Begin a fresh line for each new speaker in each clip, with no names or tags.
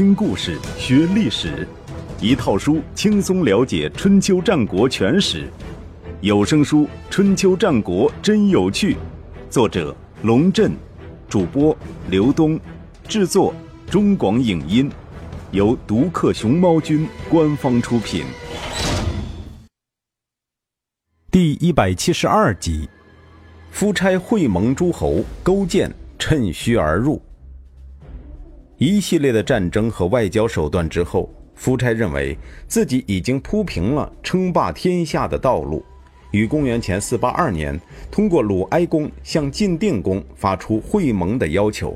听故事学历史，一套书轻松了解春秋战国全史。有声书《春秋战国真有趣》，作者龙震，主播刘东，制作中广影音，由独克熊猫君官方出品。第一百七十二集，夫差会盟诸侯，勾践趁虚而入。一系列的战争和外交手段之后，夫差认为自己已经铺平了称霸天下的道路，于公元前四八二年通过鲁哀公向晋定公发出会盟的要求，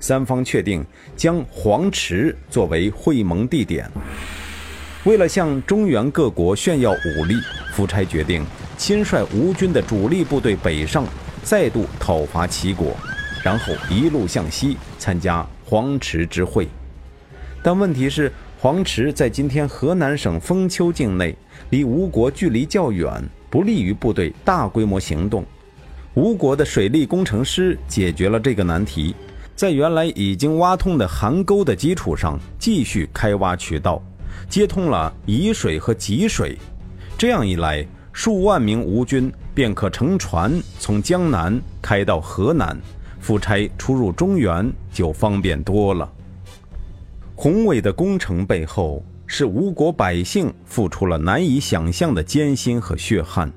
三方确定将黄池作为会盟地点。为了向中原各国炫耀武力，夫差决定亲率吴军的主力部队北上，再度讨伐齐国，然后一路向西参加。黄池之会，但问题是，黄池在今天河南省封丘境内，离吴国距离较远，不利于部队大规模行动。吴国的水利工程师解决了这个难题，在原来已经挖通的邗沟的基础上，继续开挖渠道，接通了沂水和济水。这样一来，数万名吴军便可乘船从江南开到河南。夫差出入中原就方便多了。宏伟的工程背后，是吴国百姓付出了难以想象的艰辛和血汗，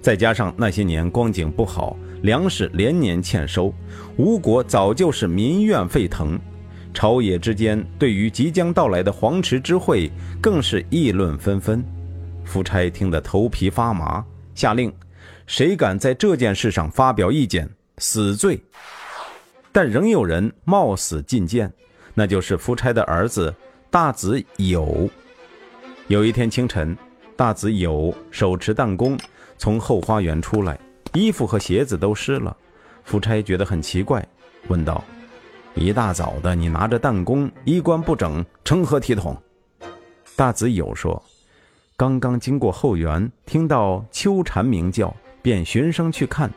再加上那些年光景不好，粮食连年欠收，吴国早就是民怨沸腾，朝野之间对于即将到来的黄池之会更是议论纷纷。夫差听得头皮发麻，下令：谁敢在这件事上发表意见？死罪，但仍有人冒死进谏，那就是夫差的儿子大子友。有一天清晨，大子友手持弹弓从后花园出来，衣服和鞋子都湿了。夫差觉得很奇怪，问道：“一大早的，你拿着弹弓，衣冠不整，成何体统？”大子友说：“刚刚经过后园，听到秋蝉鸣叫，便循声去看。”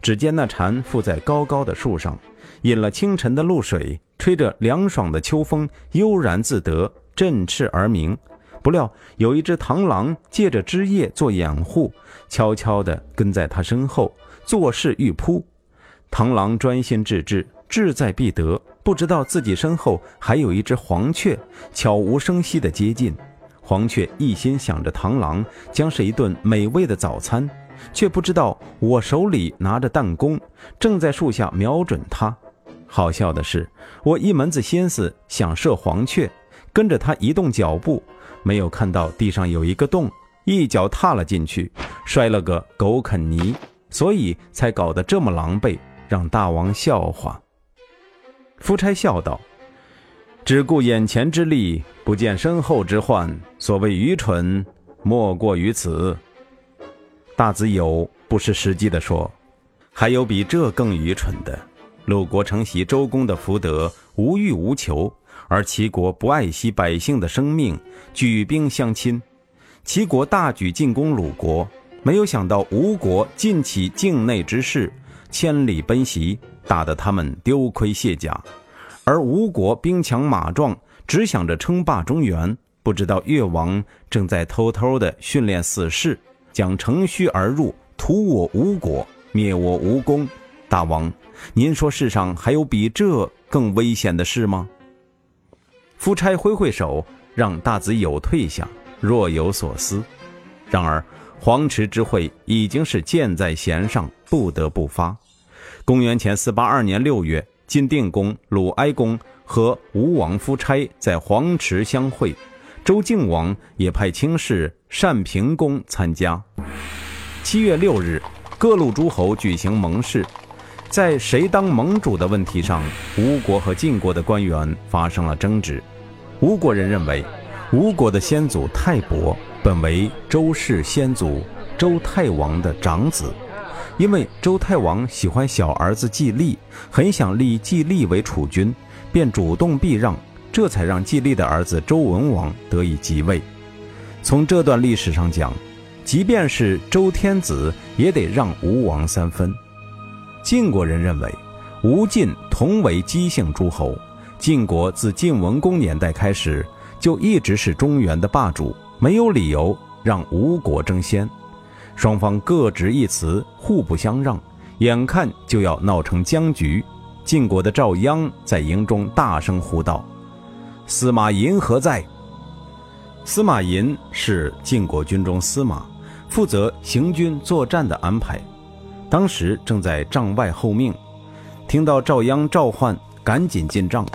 只见那蝉附在高高的树上，饮了清晨的露水，吹着凉爽的秋风，悠然自得，振翅而鸣。不料有一只螳螂借着枝叶做掩护，悄悄地跟在他身后，作势欲扑。螳螂专心致志，志在必得，不知道自己身后还有一只黄雀，悄无声息地接近。黄雀一心想着螳螂将是一顿美味的早餐。却不知道我手里拿着弹弓，正在树下瞄准他。好笑的是，我一门子心思想射黄雀，跟着他移动脚步，没有看到地上有一个洞，一脚踏了进去，摔了个狗啃泥，所以才搞得这么狼狈，让大王笑话。夫差笑道：“只顾眼前之利，不见身后之患。所谓愚蠢，莫过于此。”大子友不失时机地说：“还有比这更愚蠢的。鲁国承袭周公的福德，无欲无求，而齐国不爱惜百姓的生命，举兵相侵。齐国大举进攻鲁国，没有想到吴国尽起境内之事，千里奔袭，打得他们丢盔卸甲。而吴国兵强马壮，只想着称霸中原，不知道越王正在偷偷地训练死士。”将乘虚而入，屠我吴国，灭我吴公。大王，您说世上还有比这更危险的事吗？夫差挥挥手，让大子友退下，若有所思。然而黄池之会已经是箭在弦上，不得不发。公元前四八二年六月，晋定公、鲁哀公和吴王夫差在黄池相会。周敬王也派卿士单平公参加。七月六日，各路诸侯举行盟誓，在谁当盟主的问题上，吴国和晋国的官员发生了争执。吴国人认为，吴国的先祖泰伯本为周氏先祖周太王的长子，因为周太王喜欢小儿子季历，很想立季历为储君，便主动避让。这才让季历的儿子周文王得以即位。从这段历史上讲，即便是周天子也得让吴王三分。晋国人认为，吴晋同为姬姓诸侯，晋国自晋文公年代开始就一直是中原的霸主，没有理由让吴国争先。双方各执一词，互不相让，眼看就要闹成僵局。晋国的赵鞅在营中大声呼道：“司马寅何在？”司马寅是晋国军中司马，负责行军作战的安排。当时正在帐外候命，听到赵鞅召唤，赶紧进帐。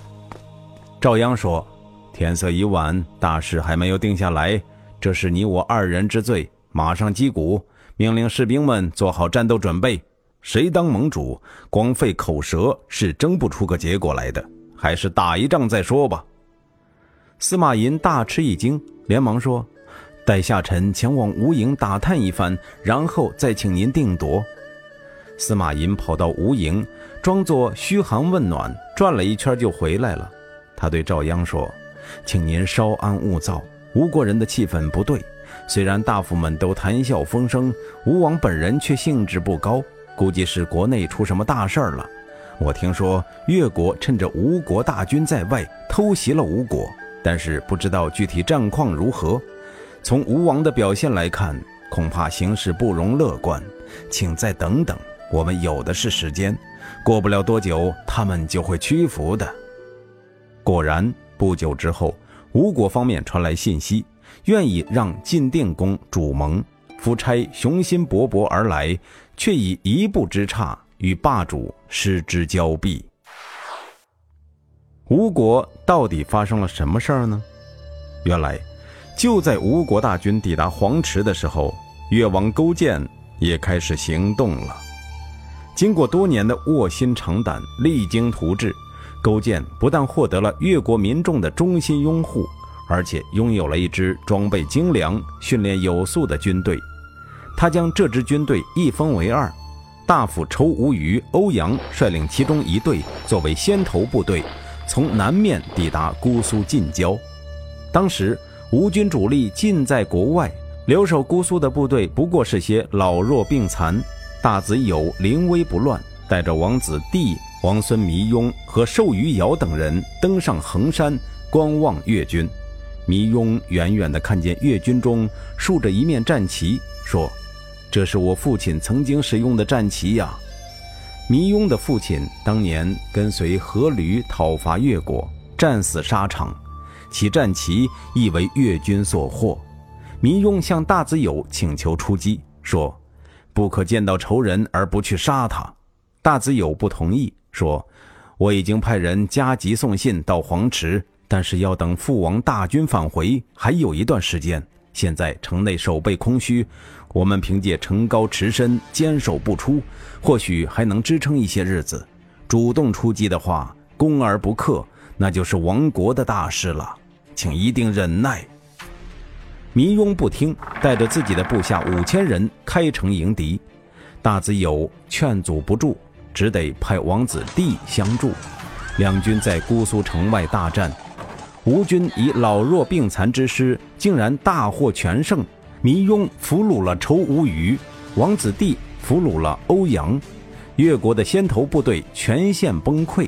赵鞅说：“天色已晚，大事还没有定下来，这是你我二人之罪。马上击鼓，命令士兵们做好战斗准备。谁当盟主，光费口舌是争不出个结果来的，还是打一仗再说吧。”司马寅大吃一惊。连忙说：“待下臣前往吴营打探一番，然后再请您定夺。”司马懿跑到吴营，装作嘘寒问暖，转了一圈就回来了。他对赵鞅说：“请您稍安勿躁，吴国人的气氛不对。虽然大夫们都谈笑风生，吴王本人却兴致不高，估计是国内出什么大事儿了。我听说越国趁着吴国大军在外，偷袭了吴国。”但是不知道具体战况如何。从吴王的表现来看，恐怕形势不容乐观。请再等等，我们有的是时间。过不了多久，他们就会屈服的。果然，不久之后，吴国方面传来信息，愿意让晋定公主盟。夫差雄心勃勃而来，却以一步之差与霸主失之交臂。吴国到底发生了什么事儿呢？原来，就在吴国大军抵达黄池的时候，越王勾践也开始行动了。经过多年的卧薪尝胆、励精图治，勾践不但获得了越国民众的衷心拥护，而且拥有了一支装备精良、训练有素的军队。他将这支军队一分为二，大夫仇无虞、欧阳率领其中一队作为先头部队。从南面抵达姑苏近郊，当时吴军主力尽在国外，留守姑苏的部队不过是些老弱病残。大子友临危不乱，带着王子弟、王孙弥雍和寿余尧等人登上衡山观望越军。弥雍远远地看见越军中竖着一面战旗，说：“这是我父亲曾经使用的战旗呀。”弥雍的父亲当年跟随阖闾讨伐越国，战死沙场，其战旗亦为越军所获。弥雍向大子友请求出击，说：“不可见到仇人而不去杀他。”大子友不同意，说：“我已经派人加急送信到黄池，但是要等父王大军返回，还有一段时间。现在城内守备空虚。”我们凭借城高池深，坚守不出，或许还能支撑一些日子。主动出击的话，攻而不克，那就是亡国的大事了。请一定忍耐。弥雍不听，带着自己的部下五千人开城迎敌。大子友劝阻不住，只得派王子弟相助。两军在姑苏城外大战，吴军以老弱病残之师，竟然大获全胜。弥雍俘虏了仇无虞，王子弟俘虏了欧阳，越国的先头部队全线崩溃。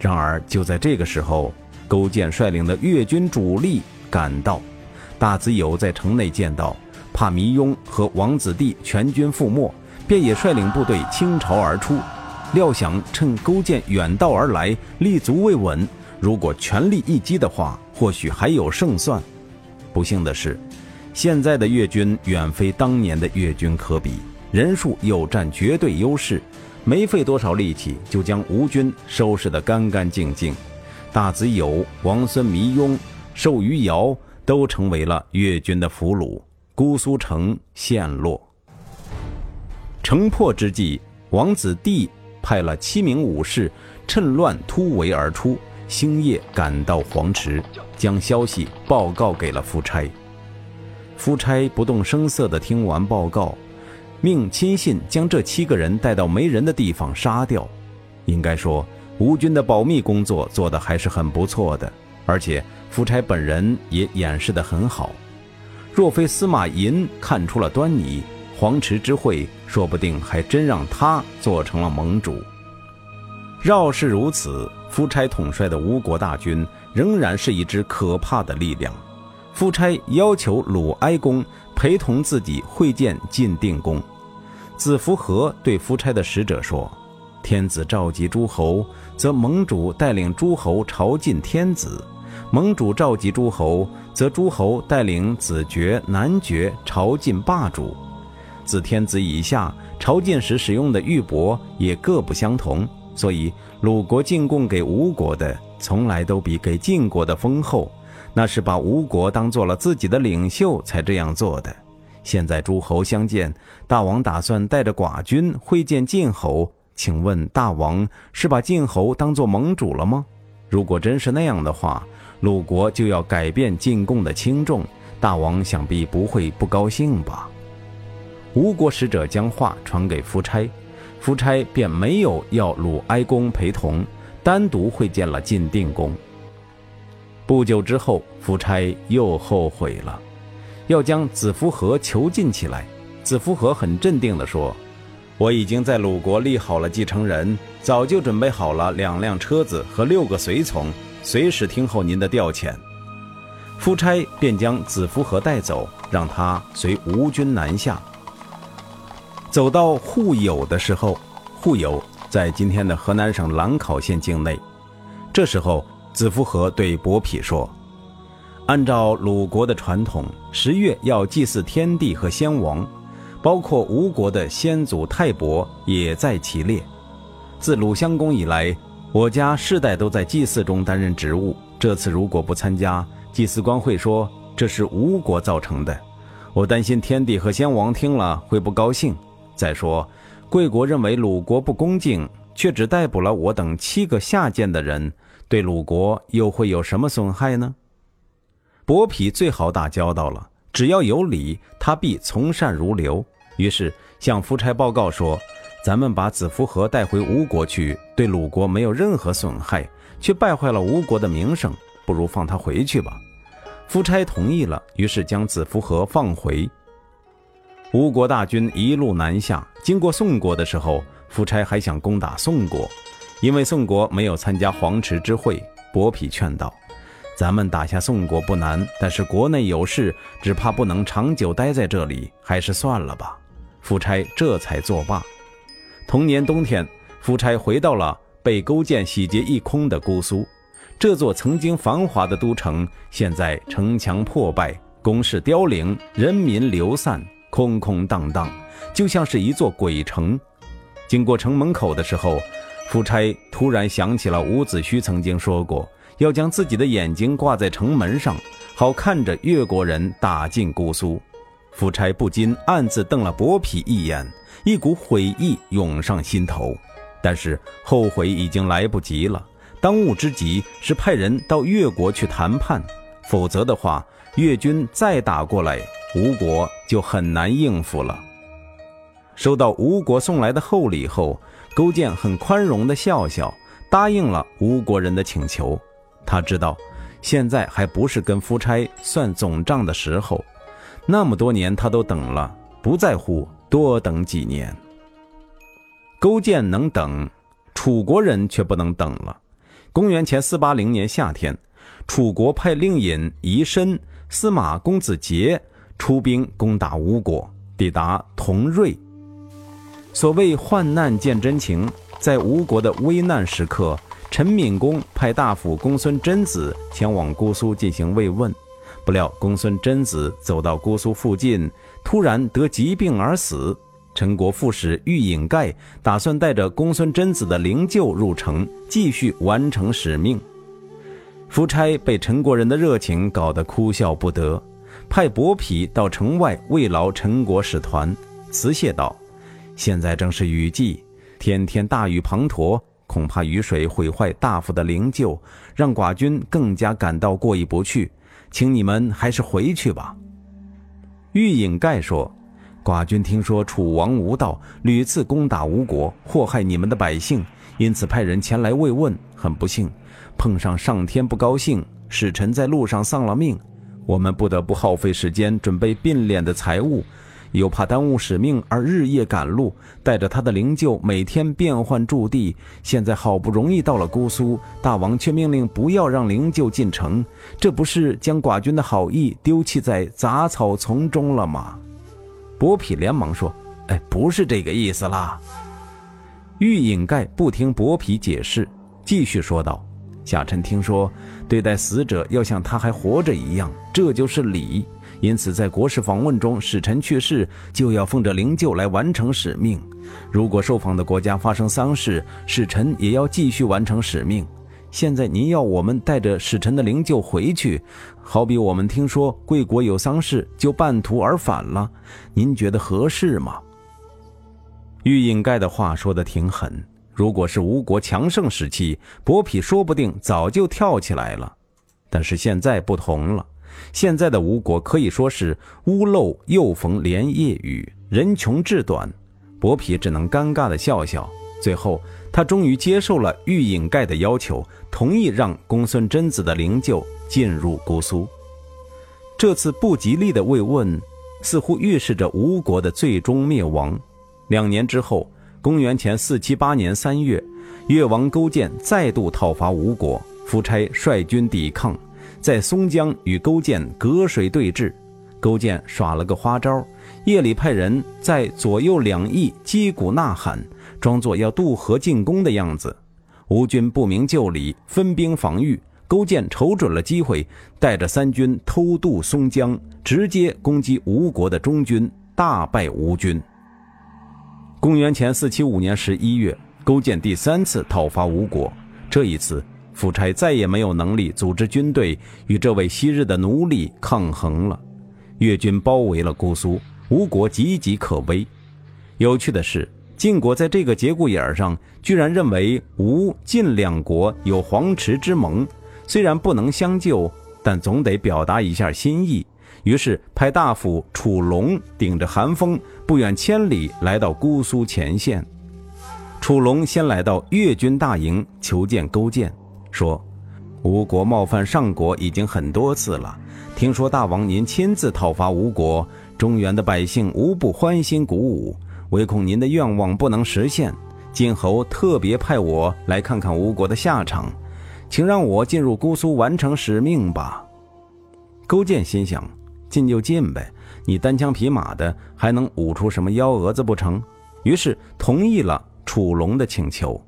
然而就在这个时候，勾践率领的越军主力赶到，大子友在城内见到，怕弥雍和王子弟全军覆没，便也率领部队倾巢而出。料想趁勾践远道而来，立足未稳，如果全力一击的话，或许还有胜算。不幸的是。现在的越军远非当年的越军可比，人数又占绝对优势，没费多少力气就将吴军收拾得干干净净。大子友、王孙弥雍、寿余尧都成为了越军的俘虏，姑苏城陷落。城破之际，王子弟派了七名武士趁乱突围而出，星夜赶到黄池，将消息报告给了夫差。夫差不动声色地听完报告，命亲信将这七个人带到没人的地方杀掉。应该说，吴军的保密工作做得还是很不错的，而且夫差本人也掩饰得很好。若非司马懿看出了端倪，黄池之会说不定还真让他做成了盟主。饶是如此，夫差统帅的吴国大军仍然是一支可怕的力量。夫差要求鲁哀公陪同自己会见晋定公。子服和对夫差的使者说：“天子召集诸侯，则盟主带领诸侯朝觐天子；盟主召集诸侯，则诸侯带领子爵、男爵朝觐霸主。自天子以下，朝觐时使用的玉帛也各不相同。”所以，鲁国进贡给吴国的，从来都比给晋国的丰厚。那是把吴国当做了自己的领袖才这样做的。现在诸侯相见，大王打算带着寡君会见晋侯，请问大王是把晋侯当做盟主了吗？如果真是那样的话，鲁国就要改变进贡的轻重，大王想必不会不高兴吧？吴国使者将话传给夫差。夫差便没有要鲁哀公陪同，单独会见了晋定公。不久之后，夫差又后悔了，要将子服和囚禁起来。子服和很镇定地说：“我已经在鲁国立好了继承人，早就准备好了两辆车子和六个随从，随时听候您的调遣。”夫差便将子服和带走，让他随吴军南下。走到户友的时候，户友在今天的河南省兰考县境内。这时候，子夫和对伯嚭说：“按照鲁国的传统，十月要祭祀天地和先王，包括吴国的先祖泰伯也在其列。自鲁襄公以来，我家世代都在祭祀中担任职务。这次如果不参加，祭祀官会说这是吴国造成的。我担心天地和先王听了会不高兴。”再说，贵国认为鲁国不恭敬，却只逮捕了我等七个下贱的人，对鲁国又会有什么损害呢？伯嚭最好打交道了，只要有理，他必从善如流。于是向夫差报告说：“咱们把子服和带回吴国去，对鲁国没有任何损害，却败坏了吴国的名声，不如放他回去吧。”夫差同意了，于是将子服和放回。吴国大军一路南下，经过宋国的时候，夫差还想攻打宋国，因为宋国没有参加黄池之会。伯嚭劝道：“咱们打下宋国不难，但是国内有事，只怕不能长久待在这里，还是算了吧。”夫差这才作罢。同年冬天，夫差回到了被勾践洗劫一空的姑苏，这座曾经繁华的都城，现在城墙破败，宫室凋零，人民流散。空空荡荡，就像是一座鬼城。经过城门口的时候，夫差突然想起了伍子胥曾经说过，要将自己的眼睛挂在城门上，好看着越国人打进姑苏。夫差不禁暗自瞪了伯嚭一眼，一股悔意涌上心头。但是后悔已经来不及了，当务之急是派人到越国去谈判，否则的话，越军再打过来。吴国就很难应付了。收到吴国送来的厚礼后，勾践很宽容地笑笑，答应了吴国人的请求。他知道，现在还不是跟夫差算总账的时候。那么多年他都等了，不在乎多等几年。勾践能等，楚国人却不能等了。公元前四八零年夏天，楚国派令尹仪申、司马公子杰。出兵攻打吴国，抵达同瑞。所谓患难见真情，在吴国的危难时刻，陈敏公派大夫公孙贞子前往姑苏进行慰问。不料公孙贞子走到姑苏附近，突然得疾病而死。陈国副使玉隐盖打算带着公孙贞子的灵柩入城，继续完成使命。夫差被陈国人的热情搞得哭笑不得。派伯嚭到城外慰劳陈国使团，辞谢道：“现在正是雨季，天天大雨滂沱，恐怕雨水毁坏大夫的灵柩，让寡君更加感到过意不去，请你们还是回去吧。”玉隐盖说：“寡君听说楚王无道，屡次攻打吴国，祸害你们的百姓，因此派人前来慰问。很不幸，碰上上天不高兴，使臣在路上丧了命。”我们不得不耗费时间准备并敛的财物，又怕耽误使命而日夜赶路，带着他的灵柩每天变换驻地。现在好不容易到了姑苏，大王却命令不要让灵柩进城，这不是将寡君的好意丢弃在杂草丛中了吗？伯嚭连忙说：“哎，不是这个意思啦。”玉隐盖不听伯嚭解释，继续说道：“夏臣听说，对待死者要像他还活着一样，这就是礼。”因此，在国事访问中，使臣去世就要奉着灵柩来完成使命；如果受访的国家发生丧事，使臣也要继续完成使命。现在您要我们带着使臣的灵柩回去，好比我们听说贵国有丧事就半途而返了，您觉得合适吗？玉隐盖的话说的挺狠，如果是吴国强盛时期，伯嚭说不定早就跳起来了，但是现在不同了。现在的吴国可以说是屋漏又逢连夜雨，人穷志短。伯嚭只能尴尬地笑笑。最后，他终于接受了玉隐盖的要求，同意让公孙贞子的灵柩进入姑苏。这次不吉利的慰问，似乎预示着吴国的最终灭亡。两年之后，公元前四七八年三月，越王勾践再度讨伐吴国，夫差率军抵抗。在松江与勾践隔水对峙，勾践耍了个花招，夜里派人在左右两翼击鼓呐喊，装作要渡河进攻的样子。吴军不明就里，分兵防御。勾践瞅准了机会，带着三军偷渡松江，直接攻击吴国的中军，大败吴军。公元前四七五年十一月，勾践第三次讨伐吴国，这一次。夫差再也没有能力组织军队与这位昔日的奴隶抗衡了。越军包围了姑苏，吴国岌岌可危。有趣的是，晋国在这个节骨眼上居然认为吴晋两国有黄池之盟，虽然不能相救，但总得表达一下心意。于是派大夫楚龙顶着寒风，不远千里来到姑苏前线。楚龙先来到越军大营求见勾践。说，吴国冒犯上国已经很多次了。听说大王您亲自讨伐吴国，中原的百姓无不欢欣鼓舞。唯恐您的愿望不能实现，晋侯特别派我来看看吴国的下场，请让我进入姑苏完成使命吧。勾践心想：进就进呗，你单枪匹马的，还能舞出什么幺蛾子不成？于是同意了楚龙的请求。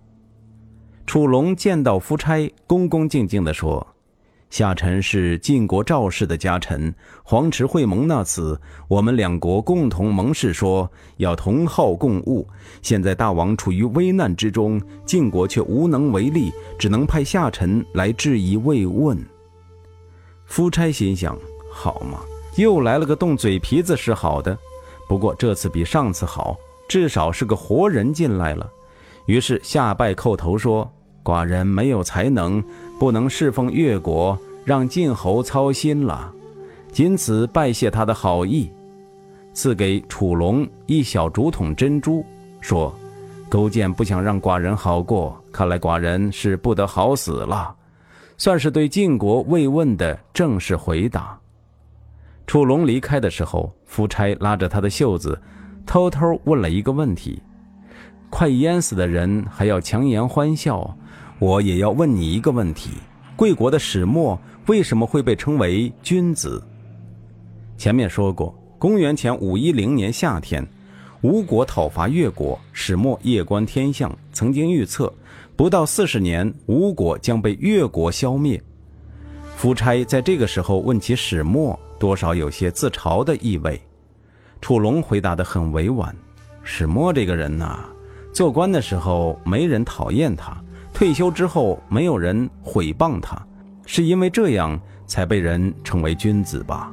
楚龙见到夫差，恭恭敬敬地说：“夏臣是晋国赵氏的家臣，黄池会盟那次，我们两国共同盟誓说要同号共务。现在大王处于危难之中，晋国却无能为力，只能派夏臣来质疑慰问。”夫差心想：“好嘛，又来了个动嘴皮子是好的，不过这次比上次好，至少是个活人进来了。”于是下拜叩头说：“寡人没有才能，不能侍奉越国，让晋侯操心了。仅此拜谢他的好意，赐给楚龙一小竹筒珍珠，说：‘勾践不想让寡人好过，看来寡人是不得好死了。’算是对晋国慰问的正式回答。”楚龙离开的时候，夫差拉着他的袖子，偷偷问了一个问题。快淹死的人还要强颜欢笑，我也要问你一个问题：贵国的始末为什么会被称为君子？前面说过，公元前五一零年夏天，吴国讨伐越国，始末夜观天象，曾经预测不到四十年，吴国将被越国消灭。夫差在这个时候问起始末，多少有些自嘲的意味。楚龙回答得很委婉：“始末这个人呐。”做官的时候没人讨厌他，退休之后没有人毁谤他，是因为这样才被人称为君子吧？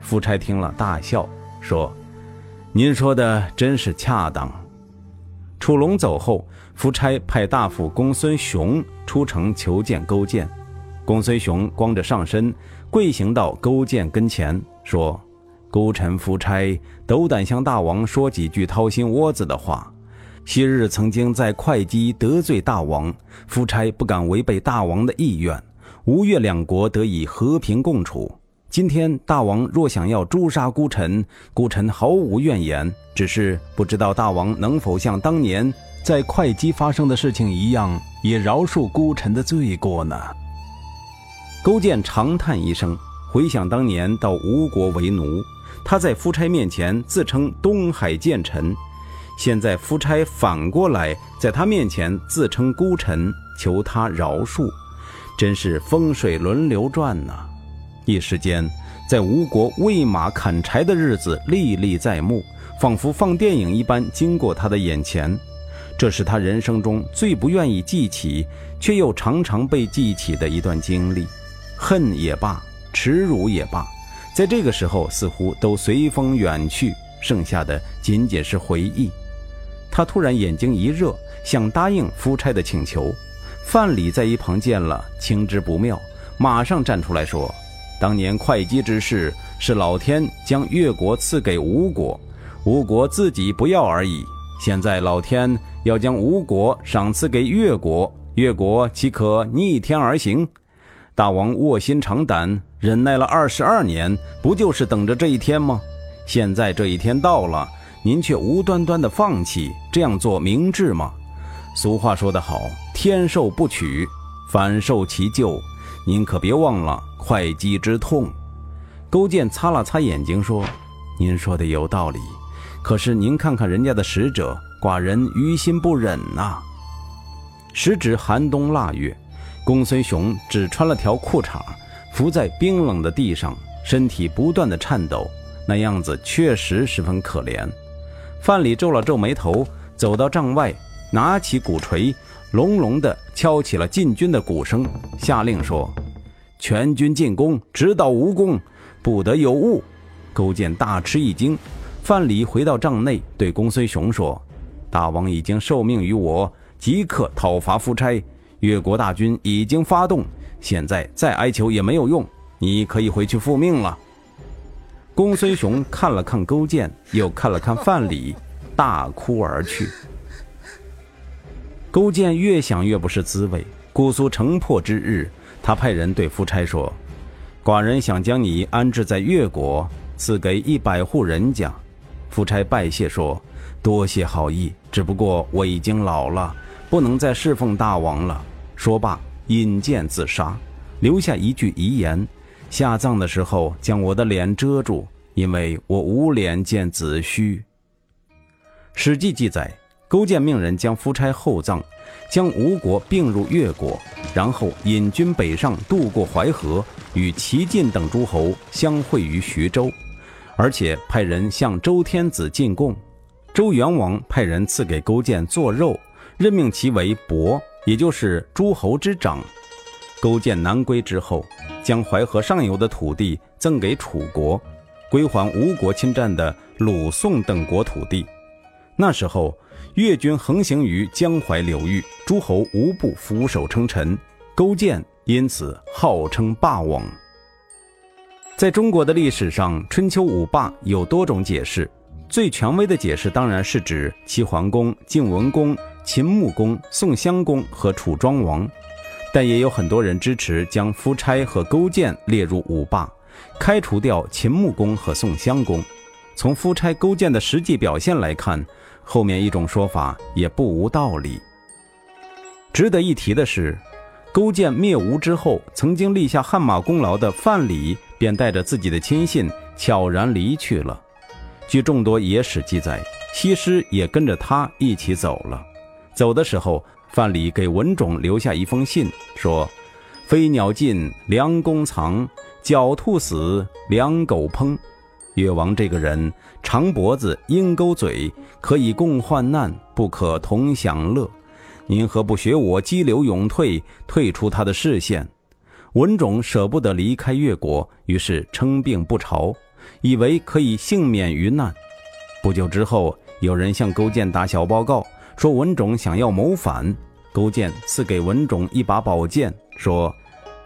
夫差听了大笑，说：“您说的真是恰当。”楚龙走后，夫差派大夫公孙雄出城求见勾践。公孙雄光着上身跪行到勾践跟前，说：“孤臣夫差斗胆向大王说几句掏心窝子的话。”昔日曾经在会稽得罪大王，夫差不敢违背大王的意愿，吴越两国得以和平共处。今天大王若想要诛杀孤臣，孤臣毫无怨言，只是不知道大王能否像当年在会稽发生的事情一样，也饶恕孤臣的罪过呢？”勾践长叹一声，回想当年到吴国为奴，他在夫差面前自称东海剑臣，现在夫差反过来在他面前自称孤臣，求他饶恕，真是风水轮流转呐！一时间，在吴国喂马砍柴的日子历历在目，仿佛放电影一般经过他的眼前。这是他人生中最不愿意记起，却又常常被记起的一段经历。恨也罢，耻辱也罢，在这个时候似乎都随风远去，剩下的仅仅是回忆。他突然眼睛一热，想答应夫差的请求。范蠡在一旁见了，情知不妙，马上站出来说：“当年会稽之事，是老天将越国赐给吴国，吴国自己不要而已。现在老天要将吴国赏赐给越国，越国岂可逆天而行？”大王卧薪尝胆，忍耐了二十二年，不就是等着这一天吗？现在这一天到了，您却无端端的放弃，这样做明智吗？俗话说得好，天受不取，反受其咎。您可别忘了会稽之痛。勾践擦了擦眼睛，说：“您说的有道理，可是您看看人家的使者，寡人于心不忍呐。”时值寒冬腊月。公孙雄只穿了条裤衩，伏在冰冷的地上，身体不断的颤抖，那样子确实十分可怜。范蠡皱了皱眉头，走到帐外，拿起鼓槌，隆隆地敲起了进军的鼓声，下令说：“全军进攻，直捣吴宫，不得有误。”勾践大吃一惊。范蠡回到帐内，对公孙雄说：“大王已经受命于我，即刻讨伐夫差。”越国大军已经发动，现在再哀求也没有用，你可以回去复命了。公孙雄看了看勾践，又看了看范蠡，大哭而去。勾践越想越不是滋味，姑苏城破之日，他派人对夫差说：“寡人想将你安置在越国，赐给一百户人家。”夫差拜谢说：“多谢好意，只不过我已经老了。”不能再侍奉大王了。说罢，引剑自杀，留下一句遗言：下葬的时候将我的脸遮住，因为我无脸见子虚。《史记》记载，勾践命人将夫差厚葬，将吴国并入越国，然后引军北上，渡过淮河，与齐晋等诸侯相会于徐州，而且派人向周天子进贡。周元王派人赐给勾践做肉。任命其为伯，也就是诸侯之长。勾践南归之后，将淮河上游的土地赠给楚国，归还吴国侵占的鲁、宋等国土地。那时候，越军横行于江淮流域，诸侯无不俯首称臣，勾践因此号称霸王。在中国的历史上，春秋五霸有多种解释，最权威的解释当然是指齐桓公、晋文公。秦穆公、宋襄公和楚庄王，但也有很多人支持将夫差和勾践列入五霸，开除掉秦穆公和宋襄公。从夫差、勾践的实际表现来看，后面一种说法也不无道理。值得一提的是，勾践灭吴之后，曾经立下汗马功劳的范蠡，便带着自己的亲信悄然离去了。据众多野史记载，西施也跟着他一起走了。走的时候，范蠡给文种留下一封信，说：“飞鸟尽，良弓藏；狡兔死，良狗烹。越王这个人，长脖子，鹰钩嘴，可以共患难，不可同享乐。您何不学我激流勇退，退出他的视线？”文种舍不得离开越国，于是称病不朝，以为可以幸免于难。不久之后，有人向勾践打小报告。说文种想要谋反，勾践赐给文种一把宝剑，说：“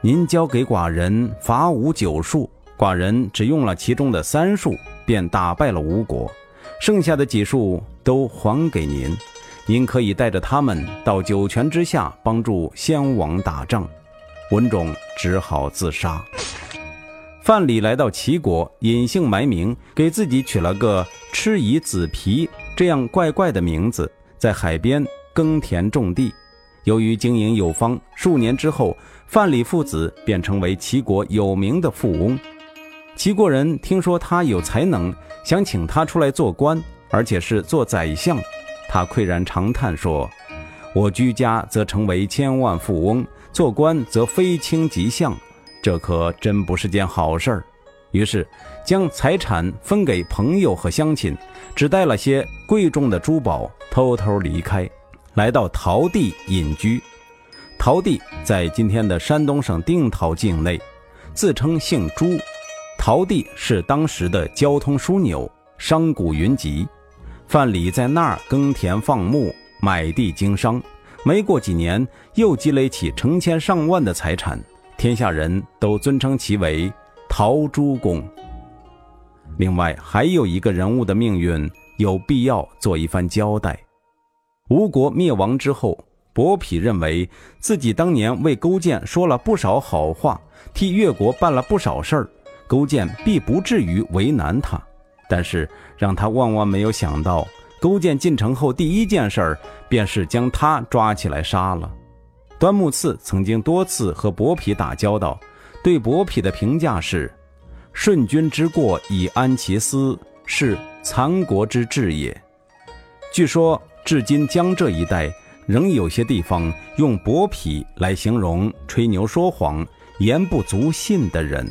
您交给寡人伐吴九术，寡人只用了其中的三术，便打败了吴国，剩下的几术都还给您，您可以带着他们到九泉之下帮助先王打仗。”文种只好自杀。范蠡来到齐国，隐姓埋名，给自己取了个蚩夷子皮这样怪怪的名字，在海边耕田种地。由于经营有方，数年之后，范蠡父子便成为齐国有名的富翁。齐国人听说他有才能，想请他出来做官，而且是做宰相。他喟然长叹说：“我居家则成为千万富翁，做官则非卿即相，这可真不是件好事儿。”于是将财产分给朋友和乡亲，只带了些贵重的珠宝，偷偷离开。来到陶地隐居，陶地在今天的山东省定陶境内，自称姓朱。陶地是当时的交通枢纽，商贾云集。范蠡在那儿耕田放牧，买地经商，没过几年，又积累起成千上万的财产，天下人都尊称其为陶朱公。另外，还有一个人物的命运有必要做一番交代。吴国灭亡之后，伯嚭认为自己当年为勾践说了不少好话，替越国办了不少事儿，勾践必不至于为难他。但是让他万万没有想到，勾践进城后第一件事儿便是将他抓起来杀了。端木赐曾经多次和伯嚭打交道，对伯嚭的评价是：“顺君之过以安其私，是残国之治也。”据说。至今江浙一带仍有些地方用“薄皮”来形容吹牛说谎、言不足信的人。